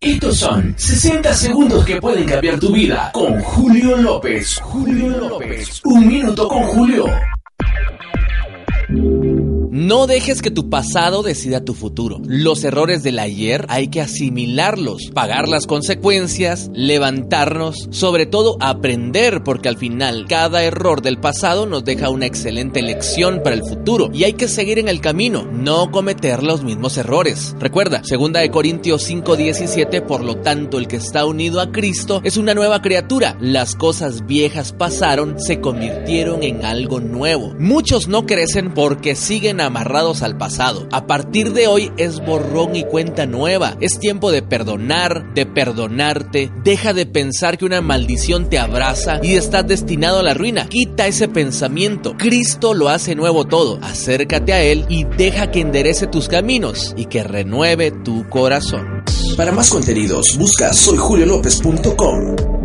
Estos son 60 segundos que pueden cambiar tu vida con Julio López. Julio López. Un minuto con Julio. No dejes que tu pasado decida tu futuro. Los errores del ayer hay que asimilarlos, pagar las consecuencias, levantarnos, sobre todo aprender, porque al final cada error del pasado nos deja una excelente lección para el futuro y hay que seguir en el camino, no cometer los mismos errores. Recuerda, 2 de Corintios 5:17, por lo tanto el que está unido a Cristo es una nueva criatura. Las cosas viejas pasaron, se convirtieron en algo nuevo. Muchos no crecen porque siguen amarrados al pasado. A partir de hoy es borrón y cuenta nueva. Es tiempo de perdonar, de perdonarte. Deja de pensar que una maldición te abraza y estás destinado a la ruina. Quita ese pensamiento. Cristo lo hace nuevo todo. Acércate a Él y deja que enderece tus caminos y que renueve tu corazón. Para más contenidos, busca soyjuliolopez.com.